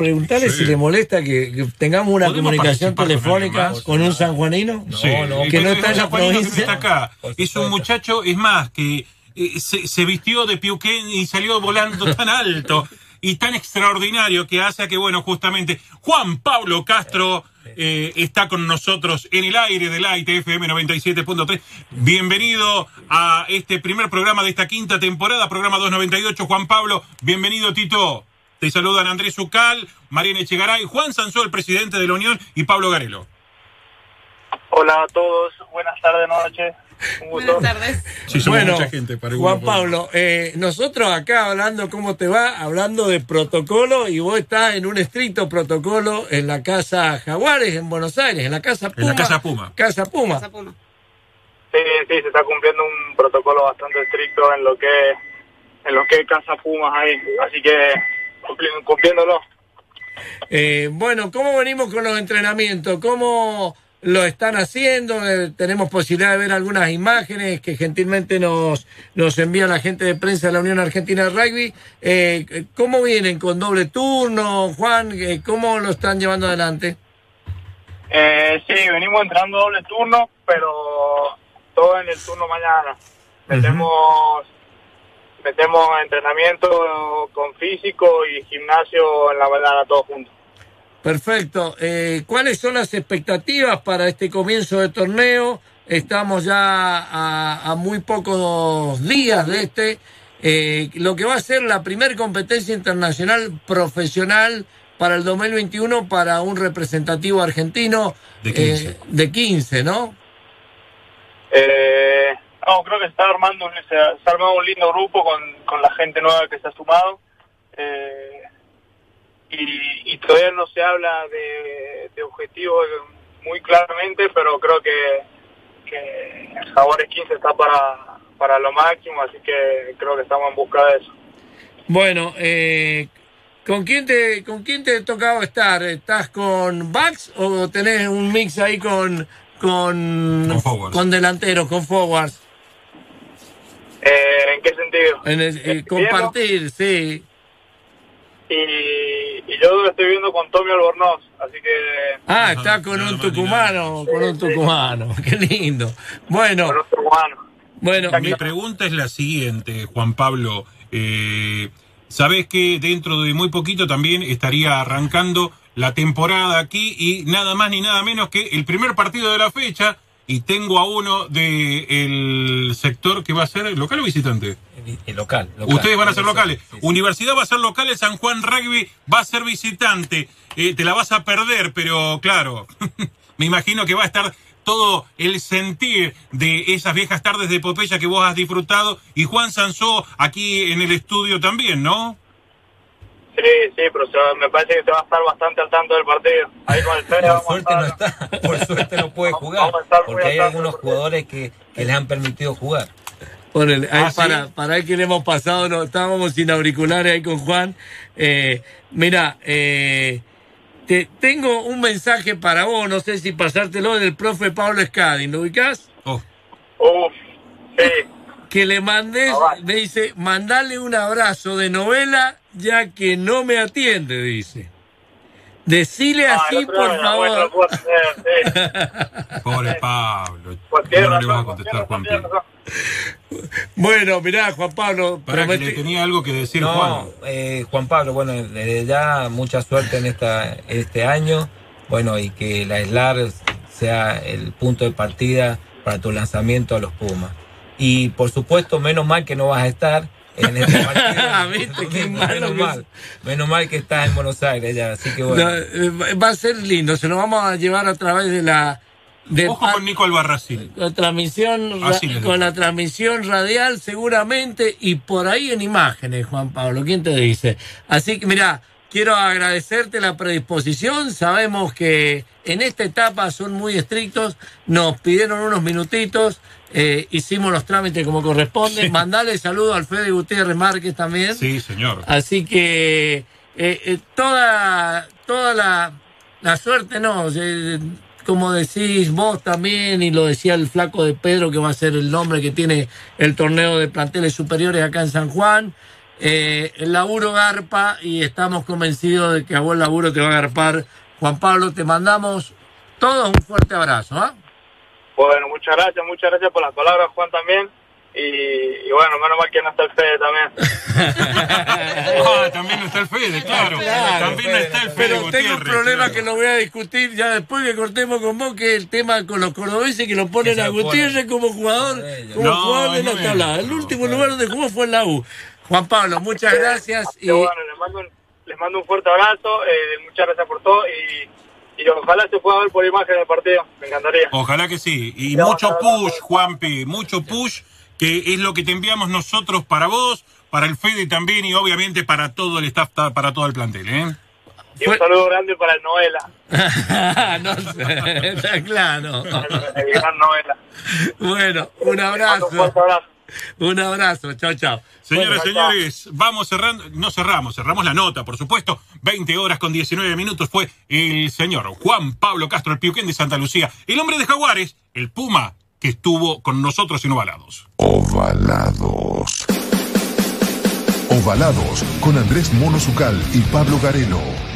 preguntarle si le molesta que, tengamos una comunicación telefónica con un sanjuanino no, sí. que no está en la provincia. Está acá. Es un muchacho, es más, que eh, se, vistió de piuquén y salió volando tan alto y tan extraordinario que hace que, bueno, justamente Juan Pablo Castro eh, está con nosotros en el aire del ITFM 97.3. Bienvenido a este primer programa de esta quinta temporada, programa 298. Juan Pablo, bienvenido Tito. Te saludan Andrés Ucal, Mariana Echegaray, Juan Sansó, el presidente de la Unión, y Pablo Garelo. Hola a todos, buenas tardes, noches. Buenas tardes. Sí, bueno, mucha gente para Juan Pablo, eh, nosotros acá hablando cómo te va, hablando de protocolo y vos estás en un estricto protocolo en la Casa Jaguares en Buenos Aires, en la Casa Puma. En la Casa Puma. Casa Puma. Sí, sí, se está cumpliendo un protocolo bastante estricto en lo que en lo que es Casa Pumas ahí, así que cumpliéndolo. Eh, bueno, ¿cómo venimos con los entrenamientos? ¿Cómo lo están haciendo. Eh, tenemos posibilidad de ver algunas imágenes que gentilmente nos, nos envía la gente de prensa de la Unión Argentina de Rugby. Eh, ¿Cómo vienen? ¿Con doble turno, Juan? Eh, ¿Cómo lo están llevando adelante? Eh, sí, venimos entrando doble turno, pero todo en el turno mañana. Metemos, metemos entrenamiento con físico y gimnasio en la mañana todos juntos. Perfecto. Eh, ¿Cuáles son las expectativas para este comienzo de torneo? Estamos ya a, muy pocos días de este. Eh, lo que va a ser la primera competencia internacional profesional para el 2021 para un representativo argentino de 15, eh, de 15 ¿no? Eh, no, creo que está armando, se ha, armado un lindo grupo con, con la gente nueva que se ha sumado. Eh, y, todavía no se habla de, de, objetivos muy claramente, pero creo que, que el 15 está para, para lo máximo, así que creo que estamos en busca de eso. Bueno, eh, ¿con quién te con quién te tocaba estar? ¿Estás con backs o tenés un mix ahí con con, con, delanteros, con forwards? Eh, ¿En qué sentido? En eh, compartir, sí. Y, yo lo estoy viendo con Tommy Albornoz, así que... Ah, está con un tucumano, con un tucumano, qué lindo. Bueno, con un tucumano. bueno mi pregunta es la siguiente, Juan Pablo. Eh, Sabes que dentro de muy poquito también estaría arrancando la temporada aquí y nada más ni nada menos que el primer partido de la fecha y tengo a uno del sector que va a ser local o visitante. El, local, Ustedes van a ser locales. Universidad va a ser local, San Juan Rugby va a ser visitante. Eh, te la vas a perder, pero claro, me imagino que va a estar todo el sentir de esas viejas tardes de Popeya que vos has disfrutado y Juan Sansó aquí en el estudio también, ¿no? Sí, sí, pero me parece que se va a estar bastante al tanto del partido. Ahí con el Por suerte no está, por suerte no puede jugar, porque hay algunos jugadores que, que les han permitido jugar. Bueno, ah, para, para el que le hemos pasado, no, estábamos sin auriculares ahí con Juan. Eh, mira, eh, te, tengo un mensaje para vos, no sé si pasártelo del profe Pablo Escadín, ¿lo ubicás? Oh. Uf, sí. Que le mandes, ah, me dice, mandale un abrazo de novela ya que no me atiende, dice. Decile ah, así, por favor. Pobre Pablo. no le vas a contestar, Juan Bueno, mirá, Juan Pablo. Para que le tenía algo que decir Juan. Eh, Juan Pablo, bueno, desde ya mucha suerte en esta este año. Bueno, y que la SLAR sea el punto de partida para tu lanzamiento a los Pumas. Y por supuesto, menos mal que no vas a estar en este menos, mal, menos mal que estás en Buenos Aires ya, así que bueno. Eh, va a ser lindo, se lo vamos a llevar a través de la de Ojo con Nico Albarracín. La transmisión, con la transmisión radial seguramente y por ahí en imágenes, Juan Pablo. ¿Quién te dice? Así que mira, quiero agradecerte la predisposición. Sabemos que en esta etapa son muy estrictos. Nos pidieron unos minutitos. Eh, hicimos los trámites como corresponde. Mandale saludo al Fede Gutiérrez Márquez también. Sí, señor. Así que eh, eh, toda, toda la, la suerte, no como decís vos también, y lo decía el flaco de Pedro, que va a ser el nombre que tiene el torneo de planteles superiores acá en San Juan. Eh, el laburo garpa y estamos convencidos de que a vos el laburo te va a garpar. Juan Pablo, te mandamos todos un fuerte abrazo. ¿ah? Bueno, muchas gracias, muchas gracias por las palabras, Juan, también. Y, bueno, menos mal que no está el Fede también. ah, también no está el Fede, claro. También no está el Fede. Pero tengo un problema que lo voy a discutir ya después que cortemos con vos, que es el tema con los cordobeses que lo ponen a Gutiérrez como jugador, como jugador de la tabla. El último lugar donde jugó fue en la U. Juan Pablo, muchas gracias. Y... Bueno, les mando, un, les mando un fuerte abrazo, eh, muchas gracias por todo y y ojalá se pueda ver por imagen del partido, me encantaría. Ojalá que sí. Y mucho push, Juanpi, mucho push, que es lo que te enviamos nosotros para vos, para el Fede también y obviamente para todo el staff, para todo el plantel. ¿eh? Y un saludo grande para el Noela. no sé, está claro. El gran Noela. Bueno, un abrazo. Un abrazo. Un abrazo, chao, chao. Señoras y señores, vamos cerrando, no cerramos, cerramos la nota, por supuesto. 20 horas con 19 minutos fue el señor Juan Pablo Castro, el Piuquén de Santa Lucía, el hombre de Jaguares, el Puma que estuvo con nosotros en Ovalados. Ovalados. Ovalados con Andrés Mono Zucal y Pablo Garelo.